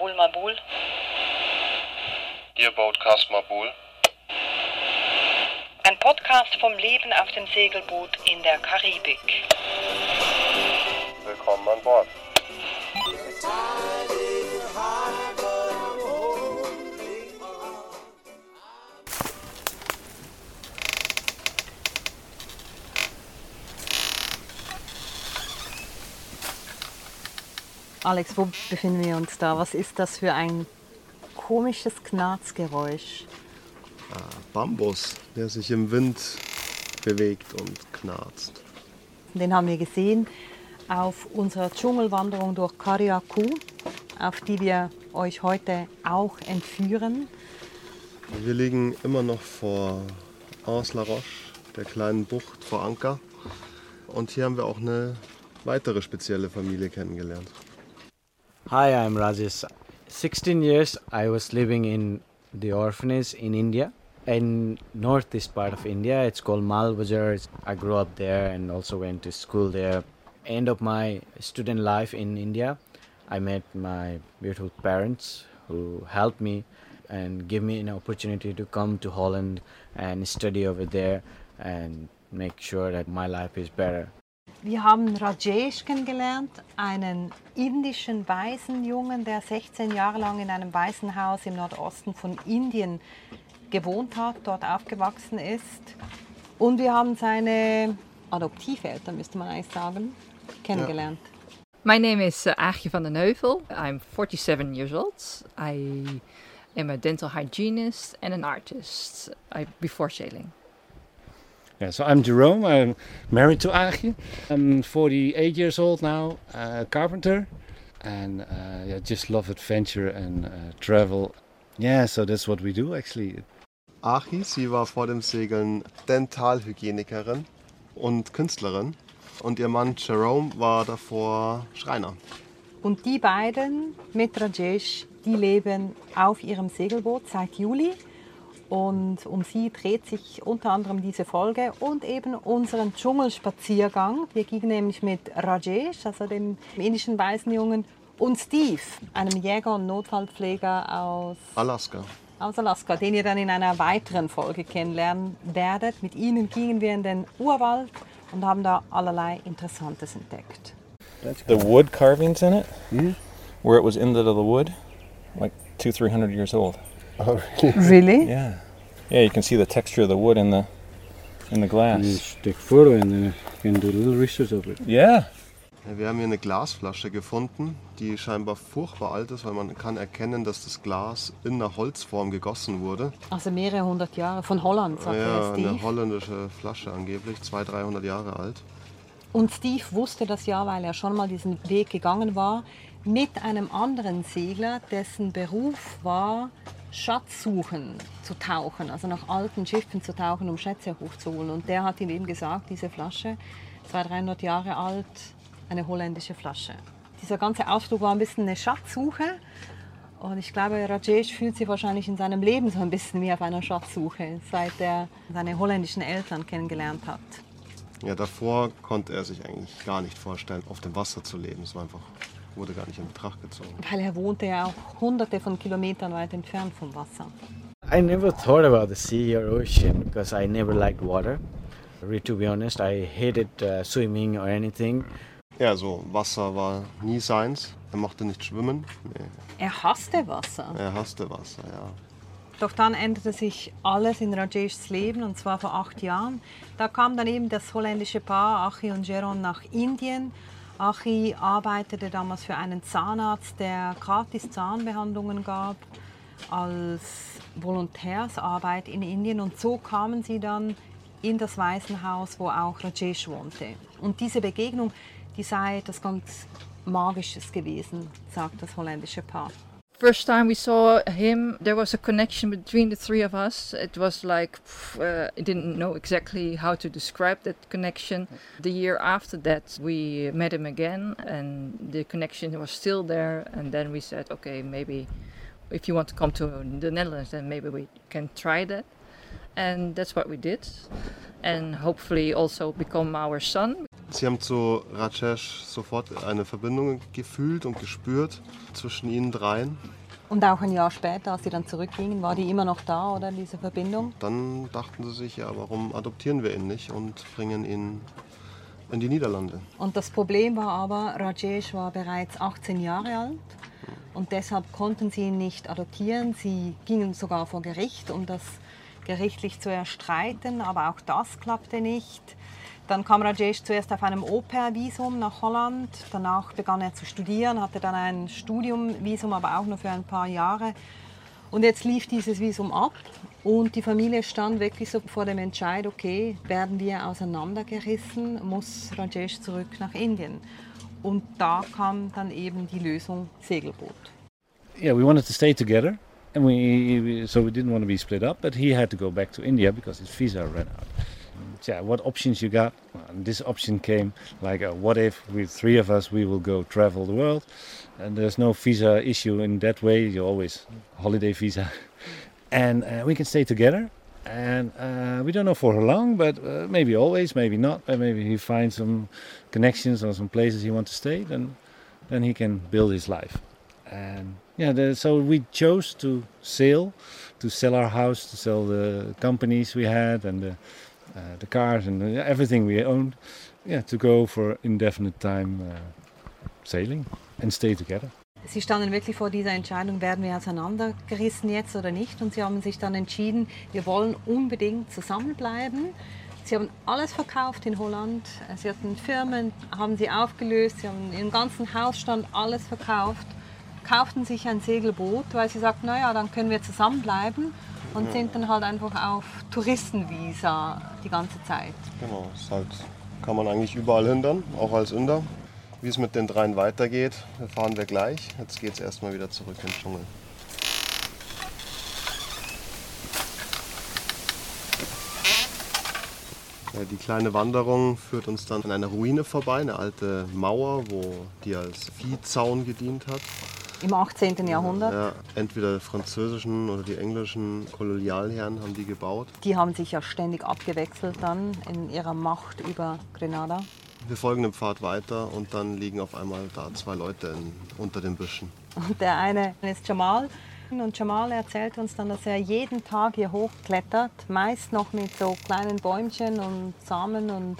Mabul Mabul. Ihr Boatcast Mabul. Ein Podcast vom Leben auf dem Segelboot in der Karibik. Willkommen an Bord. Alex, wo befinden wir uns da? Was ist das für ein komisches Knarzgeräusch? Bambus, der sich im Wind bewegt und knarzt. Den haben wir gesehen auf unserer Dschungelwanderung durch Kariakou, auf die wir euch heute auch entführen. Wir liegen immer noch vor Anse-la-Roche, der kleinen Bucht vor Anker. Und hier haben wir auch eine weitere spezielle Familie kennengelernt. Hi, I'm Rajesh. 16 years I was living in the orphanage in India, in northeast part of India. It's called Malbazar. It's- I grew up there and also went to school there. End of my student life in India, I met my beautiful parents who helped me and give me an opportunity to come to Holland and study over there and make sure that my life is better. Wir haben Rajesh kennengelernt, einen indischen Waisenjungen, der 16 Jahre lang in einem Waisenhaus im Nordosten von Indien gewohnt hat, dort aufgewachsen ist. Und wir haben seine Adoptiveltern, müsste man eigentlich sagen, kennengelernt. My name is uh, Aagje van den Heuvel. I'm 47 years old. I am a dental hygienist and an artist I, before sailing. Yeah, so I'm Jerome. I'm married to Aagje. I'm 48 years old now, uh, carpenter, and uh, yeah, just love adventure and uh, travel. Yeah, so that's what we do actually. Achi, sie war vor dem Segeln Dentalhygienikerin und Künstlerin. Und ihr Mann Jerome war davor Schreiner. Und die beiden mit Rajesh, die leben auf ihrem Segelboot seit Juli. Und um sie dreht sich unter anderem diese Folge und eben unseren Dschungelspaziergang. Wir gingen nämlich mit Rajesh, also dem indischen Waisenjungen, und Steve, einem Jäger und Notfallpfleger aus, Alaska. aus Alaska, den ihr dann in einer weiteren Folge kennenlernen werdet. Mit ihnen gingen wir in den Urwald und haben da allerlei Interessantes entdeckt. the wood carvings in it, where it was of the wood, like two, three hundred years old. Really? Yeah, yeah. You can see the texture of the wood in the in the glass. Just take photo and then you can do a little research of it. Yeah. Wir haben hier eine Glasflasche gefunden, die scheinbar furchtbar alt ist, weil man kann erkennen, dass das Glas in einer Holzform gegossen wurde. Also mehrere hundert Jahre von Holland, sagt Ja, der Steve. eine holländische Flasche angeblich, 200, 300 Jahre alt. Und Steve wusste das ja, weil er schon mal diesen Weg gegangen war, mit einem anderen Segler, dessen Beruf war, Schatzsuchen zu tauchen, also nach alten Schiffen zu tauchen, um Schätze hochzuholen. Und der hat ihm eben gesagt, diese Flasche, 200, 300 Jahre alt, eine holländische Flasche. Dieser ganze Ausflug war ein bisschen eine Schatzsuche. Und ich glaube, Rajesh fühlt sich wahrscheinlich in seinem Leben so ein bisschen wie auf einer Schatzsuche, seit er seine holländischen Eltern kennengelernt hat. Ja, davor konnte er sich eigentlich gar nicht vorstellen, auf dem Wasser zu leben. Es war einfach, wurde gar nicht in Betracht gezogen. Weil er wohnte ja auch hunderte von Kilometern weit entfernt vom Wasser. I never thought about the sea or ocean because I never liked water. Really, to be honest, I hated uh, swimming or anything. Ja, so Wasser war nie seins. Er mochte nicht schwimmen. Nee, Er hasste Wasser. er hasste Wasser, ja. Doch dann änderte sich alles in Rajeshs Leben und zwar vor acht Jahren. Da kam dann eben das holländische Paar Achi und Jeron nach Indien. Achi arbeitete damals für einen Zahnarzt, der gratis Zahnbehandlungen gab als Volontärsarbeit in Indien und so kamen sie dann in das Waisenhaus, wo auch Rajesh wohnte. Und diese Begegnung, die sei etwas ganz Magisches gewesen, sagt das holländische Paar. First time we saw him, there was a connection between the three of us. It was like, uh, I didn't know exactly how to describe that connection. The year after that, we met him again, and the connection was still there. And then we said, okay, maybe if you want to come to the Netherlands, then maybe we can try that. And that's what we did. And hopefully also become our son. Sie haben zu Rajesh sofort eine Verbindung gefühlt und gespürt zwischen ihnen dreien. Und auch ein Jahr später, als sie dann zurückgingen, war die immer noch da, oder diese Verbindung? Dann dachten sie sich, ja, warum adoptieren wir ihn nicht und bringen ihn in die Niederlande. Und das Problem war aber, Rajesh war bereits 18 Jahre alt und deshalb konnten sie ihn nicht adoptieren. Sie gingen sogar vor Gericht, um das gerichtlich zu erstreiten, aber auch das klappte nicht. Dann kam Rajesh zuerst auf einem Au-pair-Visum nach Holland. Danach begann er zu studieren, hatte dann ein Studiumvisum, aber auch nur für ein paar Jahre. Und jetzt lief dieses Visum ab und die Familie stand wirklich so vor dem Entscheid, okay, werden wir auseinandergerissen, muss Rajesh zurück nach Indien. Und da kam dann eben die Lösung Segelboot. Yeah, we wanted to stay together, and we, we so we didn't want to be split up. But he had to go back to India because his visa ran out. Yeah, what options you got? This option came like, uh, what if with three of us we will go travel the world, and there's no visa issue in that way. You always holiday visa, and uh, we can stay together. And uh, we don't know for how long, but uh, maybe always, maybe not. Maybe he finds some connections or some places he wants to stay, then then he can build his life. And yeah, the, so we chose to sail, to sell our house, to sell the companies we had and the, uh, the cars and everything we owned. Yeah, to go for indefinite time uh, sailing and stay together. Sie standen wirklich vor dieser Entscheidung, werden wir auseinandergerissen jetzt oder nicht? Und sie haben sich dann entschieden, wir wollen unbedingt zusammenbleiben. Sie haben alles verkauft in Holland. Sie hatten Firmen, haben sie aufgelöst, sie haben im ganzen Hausstand alles verkauft, kauften sich ein Segelboot, weil sie sagten, naja, dann können wir zusammenbleiben und sind dann halt einfach auf Touristenvisa die ganze Zeit. Genau, das halt, kann man eigentlich überall hindern, auch als Inder. Wie es mit den dreien weitergeht, erfahren wir gleich. Jetzt geht es erstmal wieder zurück in den Dschungel. Ja, die kleine Wanderung führt uns dann an einer Ruine vorbei, eine alte Mauer, wo die als Viehzaun gedient hat. Im 18. Jahrhundert. Ja, entweder die französischen oder die englischen Kolonialherren haben die gebaut. Die haben sich ja ständig abgewechselt dann in ihrer Macht über Grenada. Wir folgen dem Pfad weiter und dann liegen auf einmal da zwei Leute in, unter den Büschen. Und der eine ist Jamal. Und Jamal erzählt uns dann, dass er jeden Tag hier hochklettert, meist noch mit so kleinen Bäumchen und Samen und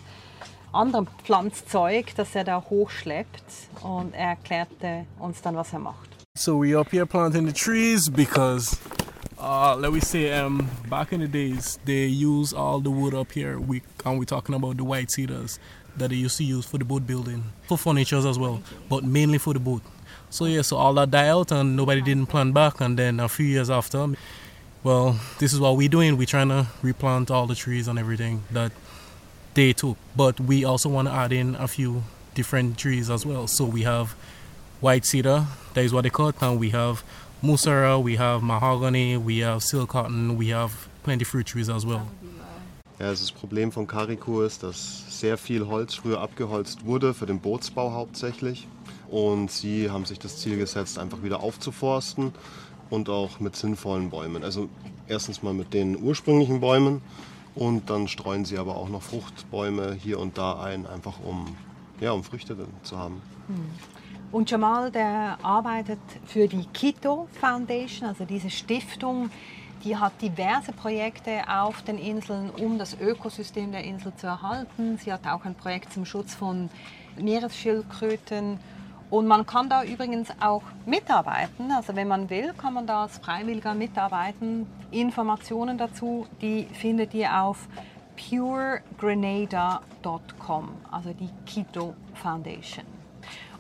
anderem Pflanzzeug, das er da hochschleppt. Und er erklärte uns dann, was er macht. So we up here planting the trees because, uh, let me say, um, back in the days they use all the wood up here. We and we talking about the white cedars that they used to use for the boat building, for furniture as well, but mainly for the boat. So yeah, so all that died out and nobody didn't plant back. And then a few years after, well, this is what we're doing. We're trying to replant all the trees and everything that they took. But we also want to add in a few different trees as well. So we have white cedar, that is what they call it, and we have musara, we have mahogany, we have silk cotton, we have plenty fruit trees as well. Ja, also das Problem von Kariku ist, dass sehr viel Holz früher abgeholzt wurde, für den Bootsbau hauptsächlich. Und sie haben sich das Ziel gesetzt, einfach wieder aufzuforsten und auch mit sinnvollen Bäumen. Also erstens mal mit den ursprünglichen Bäumen und dann streuen sie aber auch noch Fruchtbäume hier und da ein, einfach um, ja, um Früchte zu haben. Und Jamal, der arbeitet für die Quito Foundation, also diese Stiftung, die hat diverse Projekte auf den Inseln, um das Ökosystem der Insel zu erhalten. Sie hat auch ein Projekt zum Schutz von Meeresschildkröten. Und man kann da übrigens auch mitarbeiten. Also wenn man will, kann man da als Freiwilliger mitarbeiten. Informationen dazu, die findet ihr auf puregrenada.com, also die Quito Foundation.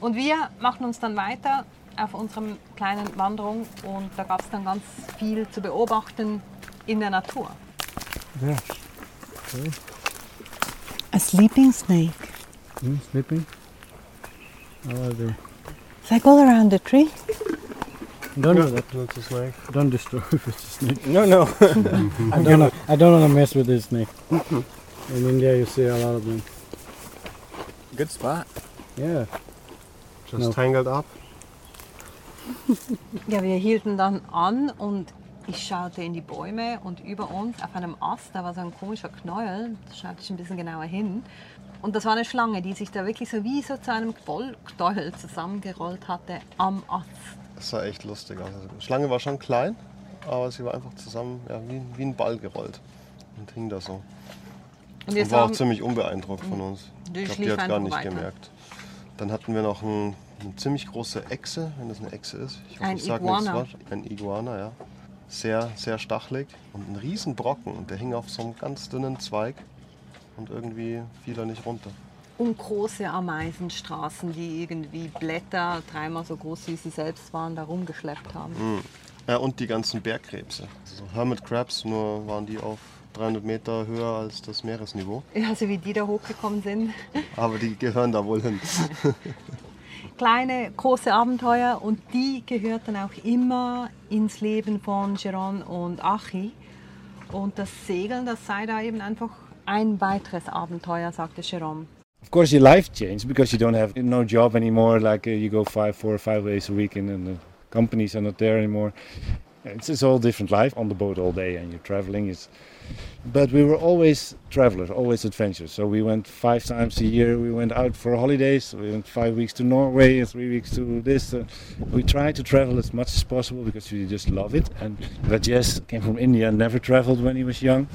Und wir machen uns dann weiter auf unserer kleinen Wanderung und da gab es dann ganz viel zu beobachten in der Natur. Yeah. A sleeping snake. Hmm, sleeping? How are they? They go around the tree. Don't do that. That's a snake. Don't destroy if it's a snake. No, no. I don't, know, I don't want to mess with this snake. In India, you see a lot of them. Good spot. Yeah. Just No. tangled up. Ja, wir hielten dann an und Ich schaute in die Bäume und über uns auf einem Ast, da war so ein komischer Knäuel, da schaute ich ein bisschen genauer hin. Und das war eine Schlange, die sich da wirklich so wie so zu einem Knäuel zusammengerollt hatte am Ast. Das sah echt lustig aus. Also, die Schlange war schon klein, aber sie war einfach zusammen ja, wie, wie ein Ball gerollt und hing da so. Und Und war auch ziemlich unbeeindruckt von uns. Die Ich glaube, die hat gar nicht weiter. gemerkt. Dann hatten wir noch ein, eine ziemlich große Echse, wenn das eine Echse ist. Ich Ein ich sag Iguana. nichts was. Ein Iguana, ja. Sehr, sehr stachelig und ein riesen Brocken. Und der hing auf so einem ganz dünnen Zweig und irgendwie fiel er nicht runter. und große Ameisenstraßen, die irgendwie Blätter, dreimal so groß wie sie selbst waren, da rumgeschleppt haben. Ja, und die ganzen Bergkrebse. Also Hermit Crabs, nur waren die auf 300 Meter höher als das Meeresniveau. Ja, so wie die da hochgekommen sind. Aber die gehören da wohl hin. Kleine, große Abenteuer und die gehörten auch immer ins Leben von Geron und Achi. Und das Segeln, das sei da eben einfach ein weiteres Abenteuer, sagte Jerome. Of course, your life changed because you don't have no job anymore. Like uh, you go five, four, or five days a week, and then the companies are not there anymore. It's, it's all different life on the boat all day, and you're traveling. But we were always travelers, always adventurers. So we went five times a year. We went out for holidays. We went five weeks to Norway and three weeks to this. Uh, we try to travel as much as possible because we just love it. And Rajesh came from India, and never traveled when he was young.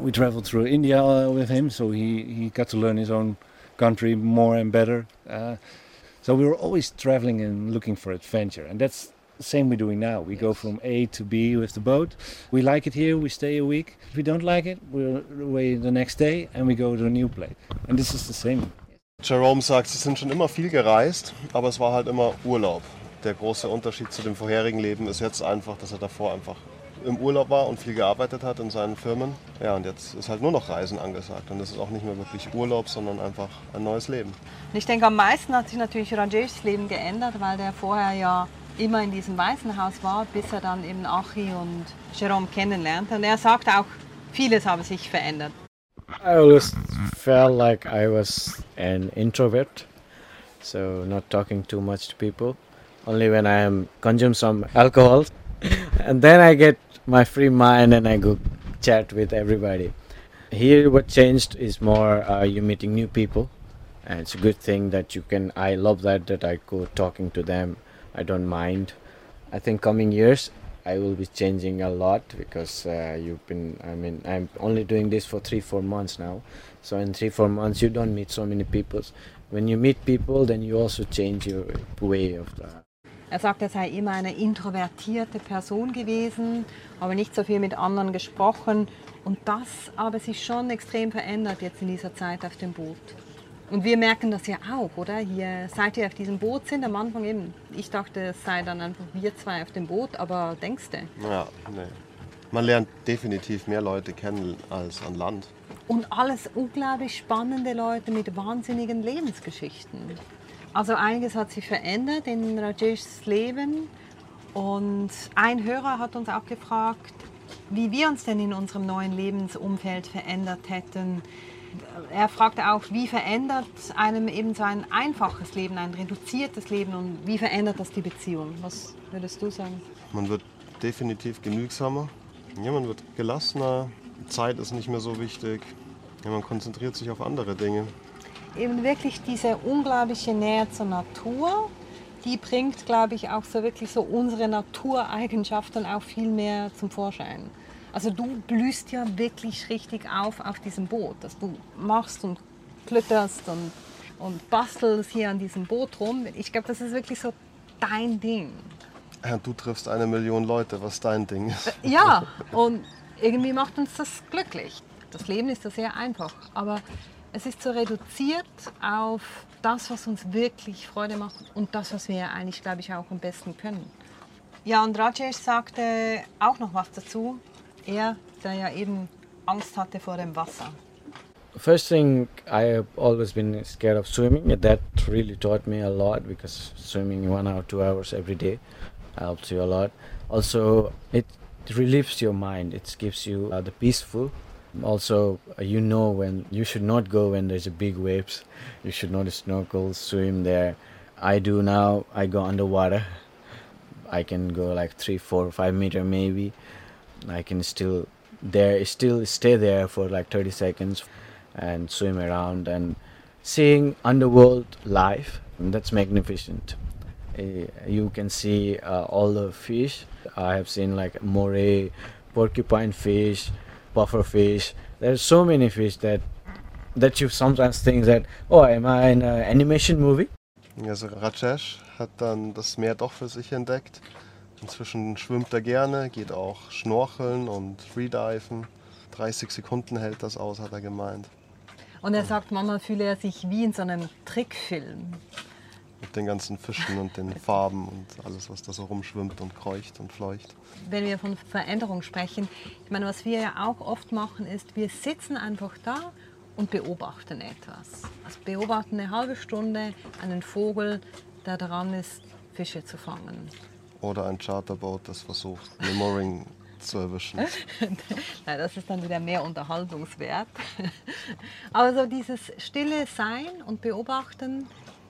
We traveled through India uh, with him, so he, he got to learn his own country more and better. Uh, so we were always traveling and looking for adventure, and that's same we're doing now. We go from A to B with the boat. We like it here, we stay a week. If we don't like it, we're away the next day and we go to a new place. And this is the same. Jerome sagt, sie sind schon immer viel gereist, aber es war halt immer Urlaub. Der große Unterschied zu dem vorherigen Leben ist jetzt einfach, dass er davor einfach im Urlaub war und viel gearbeitet hat in seinen Firmen. Ja, und jetzt ist halt nur noch Reisen angesagt. Und das ist auch nicht mehr wirklich Urlaub, sondern einfach ein neues Leben. Ich denke, am meisten hat sich natürlich Rajeshs Leben geändert, weil der vorher ja immer in diesem Waisenhaus war, bis er dann eben Achi und Jerome kennenlernte. Und er sagt auch, vieles habe sich verändert. I always felt like I was an introvert, so not talking too much to people. Only when I am consume some alcohol, and then I get my free mind and I go chat with everybody. Here, what changed is more uh, you meeting new people, and it's a good thing that you can. I love that that I go talking to them. I don't mind. I think coming years I will be changing a lot because uh, you've been. I mean, I'm only doing this for three, four months now. So in three, four months, you don't meet so many people. When you meet people, then you also change your way of. Uh, Er sagt, er sei immer eine introvertierte Person gewesen, aber nicht so viel mit anderen gesprochen. Und das habe sich schon extrem verändert jetzt in dieser Zeit auf dem Boot. Und wir merken das ja auch, oder? Hier, seit wir auf diesem Boot sind, am Anfang eben, ich dachte, es sei dann einfach wir zwei auf dem Boot, aber denkst du? Ja, nee. Man lernt definitiv mehr Leute kennen als an Land. Und alles unglaublich spannende Leute mit wahnsinnigen Lebensgeschichten. Also einiges hat sich verändert in Rajeshs Leben. Und ein Hörer hat uns auch gefragt, wie wir uns denn in unserem neuen Lebensumfeld verändert hätten. Er fragte auch, wie verändert einem eben so ein einfaches Leben, ein reduziertes Leben und wie verändert das die Beziehung? Was würdest du sagen? Man wird definitiv genügsamer. Ja, man wird gelassener. Zeit ist nicht mehr so wichtig. Ja, man konzentriert sich auf andere Dinge. eben wirklich diese unglaubliche Nähe zur Natur, die bringt, glaube ich, auch so wirklich so unsere Natureigenschaften auch viel mehr zum Vorschein. Also du blühst ja wirklich richtig auf auf diesem Boot, dass du machst und klitterst und, und bastelst hier an diesem Boot rum. Ich glaube, das ist wirklich so dein Ding. Ja, du triffst eine Million Leute, was dein Ding ist. Ja, und irgendwie macht uns das glücklich. Das Leben ist ja sehr einfach, aber es ist so reduziert auf das, was uns wirklich Freude macht und das, was wir eigentlich, glaube ich, auch am besten können. Ja, und Rajesh sagte auch noch was dazu. Er, der ja eben Angst hatte vor dem Wasser. First thing, I have always been scared of swimming. That really taught me a lot because swimming one hour, two hours every day helps you a lot. Also, it relieves your mind. It gives you uh, the peaceful. Also, uh, you know when you should not go when there's a big waves. You should not snorkel, swim there. I do now. I go underwater. I can go like three, four, five meter maybe. I can still there still stay there for like 30 seconds and swim around and seeing underworld life. That's magnificent. Uh, you can see uh, all the fish. I have seen like moray, porcupine fish, puffer fish. There's so many fish that that you sometimes think that oh, am I in an animation movie? Also Rajesh hat dann das Meer doch für sich entdeckt. Inzwischen schwimmt er gerne, geht auch schnorcheln und freediven. 30 Sekunden hält das aus, hat er gemeint. Und er sagt, manchmal fühle er sich wie in so einem Trickfilm. Mit den ganzen Fischen und den Farben und alles, was da so rumschwimmt und kreucht und fleucht. Wenn wir von Veränderung sprechen, ich meine, was wir ja auch oft machen, ist, wir sitzen einfach da und beobachten etwas. Also beobachten eine halbe Stunde einen Vogel, der daran ist, Fische zu fangen. Oder ein Charterboot, das versucht, eine Mooring zu erwischen. Nein, das ist dann wieder mehr Unterhaltungswert. Aber so dieses stille Sein und Beobachten,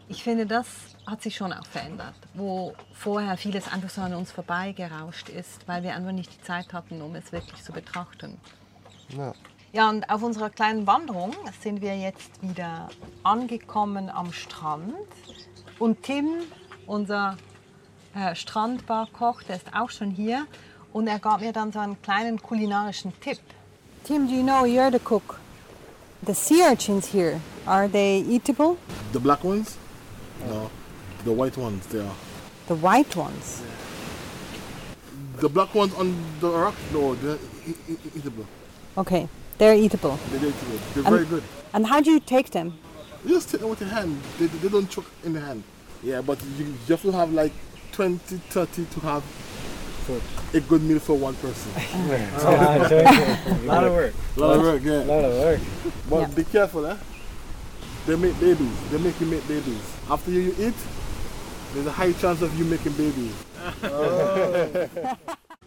ich finde, das hat sich schon auch verändert. Wo vorher vieles einfach so an uns vorbeigerauscht ist, weil wir einfach nicht die Zeit hatten, um es wirklich zu betrachten. Ja. Ja, und auf unserer kleinen Wanderung sind wir jetzt wieder angekommen am Strand. Und Tim, unser äh, Strandbarkoch, der ist auch schon hier. Und er gab mir dann so einen kleinen kulinarischen Tipp. Tim, do you know you're the cook? The sea urchins here, are they eatable? The black ones? No. The white ones, they are. The white ones? The black ones on the rock? No, they're eatable. Okay, they're eatable. They're eatable. They're And- very good. And how do you take them? You just take them with your hand. They, they don't choke in the hand. Yeah, but you, you have to have like 20, 30 to have for a good meal for one person. A lot of work. A lot of work, yeah. lot of work. But Yeah. be careful, eh? They make babies. They make you make babies. After you eat, there's a high chance of you making babies.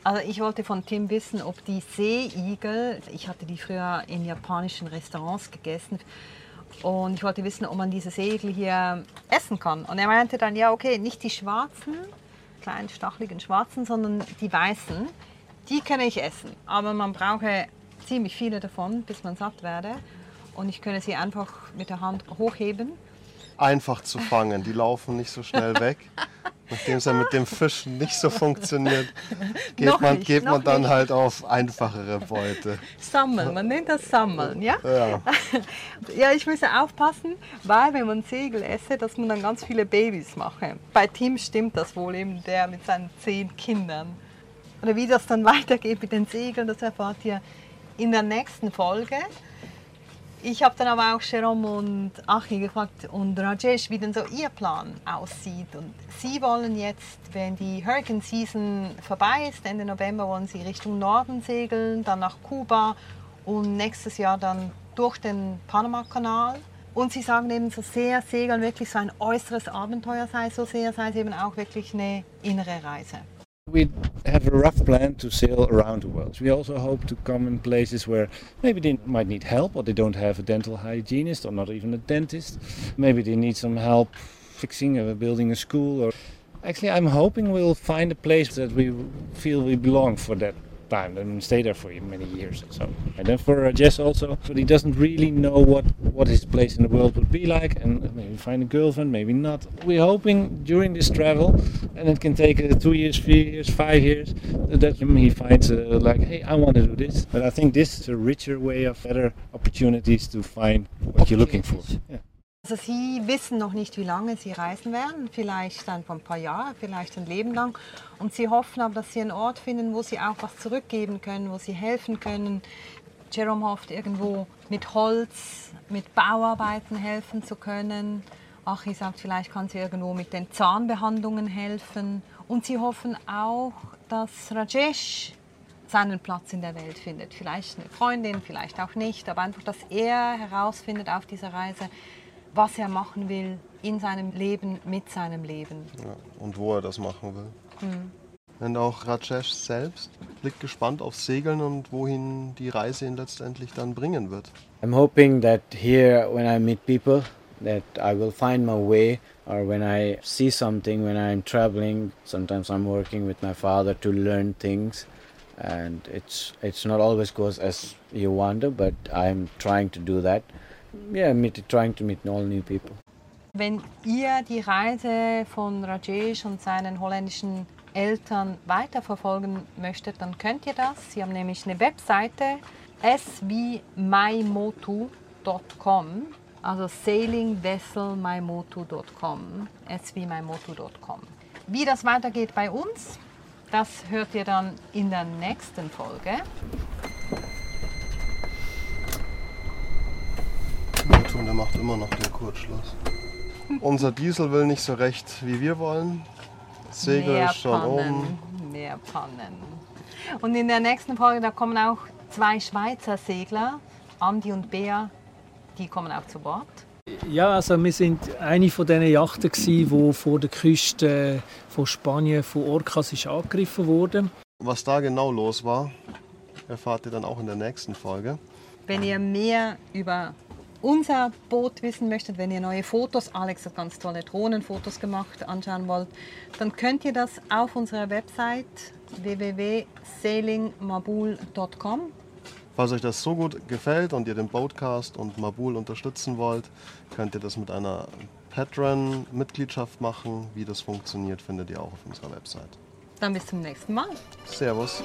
Also ich wollte von Tim wissen, ob die Seeigel, ich hatte die früher in japanischen Restaurants gegessen, und ich wollte wissen, ob man diese Seeigel hier essen kann. Und er meinte dann, ja okay, nicht die schwarzen, kleinen stacheligen schwarzen, sondern die weißen, die kann ich essen. Aber man brauche ziemlich viele davon, bis man satt werde. Und ich könne sie einfach mit der Hand hochheben. Einfach zu fangen, die laufen nicht so schnell weg. Nachdem es ja mit dem Fischen nicht so funktioniert, geht man, nicht, geht man dann nicht. halt auf einfachere Beute. Sammeln, man nennt das Sammeln, ja? Ja. Ja, ich müsse aufpassen, weil wenn man Segel esse, dass man dann ganz viele Babys mache. Bei Tim stimmt das wohl eben, der mit seinen zehn Kindern. Oder wie das dann weitergeht mit den Segeln, das erfahrt ihr in der nächsten Folge. Ich habe dann aber auch Jerome und Achi gefragt und Rajesh, wie denn so ihr Plan aussieht. Und sie wollen jetzt, wenn die Hurricane Season vorbei ist, Ende November, wollen sie Richtung Norden segeln, dann nach Kuba und nächstes Jahr dann durch den Panama-Kanal. Und sie sagen eben, so sehr Segeln wirklich so ein äußeres Abenteuer sei, so sehr sei es eben auch wirklich eine innere Reise. We have a rough plan to sail around the world. We also hope to come in places where maybe they might need help or they don't have a dental hygienist or not even a dentist. Maybe they need some help fixing or building a school or actually I'm hoping we'll find a place that we feel we belong for that time and stay there for many years. So and then for uh, Jess also, but he doesn't really know what what his place in the world would be like, and maybe find a girlfriend, maybe not. We're hoping during this travel, and it can take uh, two years, three years, five years, that he finds uh, like, hey, I want to do this. But I think this is a richer way of better opportunities to find what you're looking for. Yeah. Also Sie wissen noch nicht, wie lange Sie reisen werden, vielleicht dann vor ein paar Jahren, vielleicht ein Leben lang. Und Sie hoffen aber, dass Sie einen Ort finden, wo Sie auch was zurückgeben können, wo Sie helfen können. Jerome hofft irgendwo mit Holz, mit Bauarbeiten helfen zu können. Achi sagt, vielleicht kann sie irgendwo mit den Zahnbehandlungen helfen. Und sie hoffen auch, dass Rajesh seinen Platz in der Welt findet. Vielleicht eine Freundin, vielleicht auch nicht, aber einfach, dass er herausfindet auf dieser Reise, was er machen will in seinem Leben, mit seinem Leben. Ja, und wo er das machen will. Und auch Rajesh selbst blickt gespannt aufs Segeln und wohin die Reise ihn letztendlich dann bringen wird. I'm hoping that here, when I meet people, that I will find my way or when I see something when I'm traveling sometimes I'm working with my father to learn things and it's it's not always goes as you wonder but I'm trying to do that yeah meet, trying to meet all new people Wenn ihr die Reise von Rajesh und seinen holländischen Eltern weiterverfolgen möchtet, dann könnt ihr das. Sie haben nämlich eine Webseite svmymotu.com, also sailingvesselmymotu.com, svmymotu.com. Wie das weitergeht bei uns, das hört ihr dann in der nächsten Folge. Neptun, der macht immer noch den Kurzschluss. Unser Diesel will nicht so recht, wie wir wollen. Das Segel mehr ist schon Pannen, oben. mehr Pannen. Und in der nächsten Folge, da kommen auch zwei Schweizer Segler, Andi und Bea, die kommen auch zu Bord. Ja, also wir sind eine von diesen Yachten, die vor der Küste äh, von Spanien von Orcas ist angegriffen wurde. Was da genau los war, erfahrt ihr dann auch in der nächsten Folge. Wenn ihr mehr über unser Boot wissen möchtet, wenn ihr neue Fotos, Alex hat ganz tolle Drohnenfotos gemacht, anschauen wollt, dann könnt ihr das auf unserer Website www.sailingmabul.com. Falls euch das so gut gefällt und ihr den Boatcast und Mabul unterstützen wollt, könnt ihr das mit einer Patreon-Mitgliedschaft machen. Wie das funktioniert, findet ihr auch auf unserer Website. Dann bis zum nächsten Mal. Servus.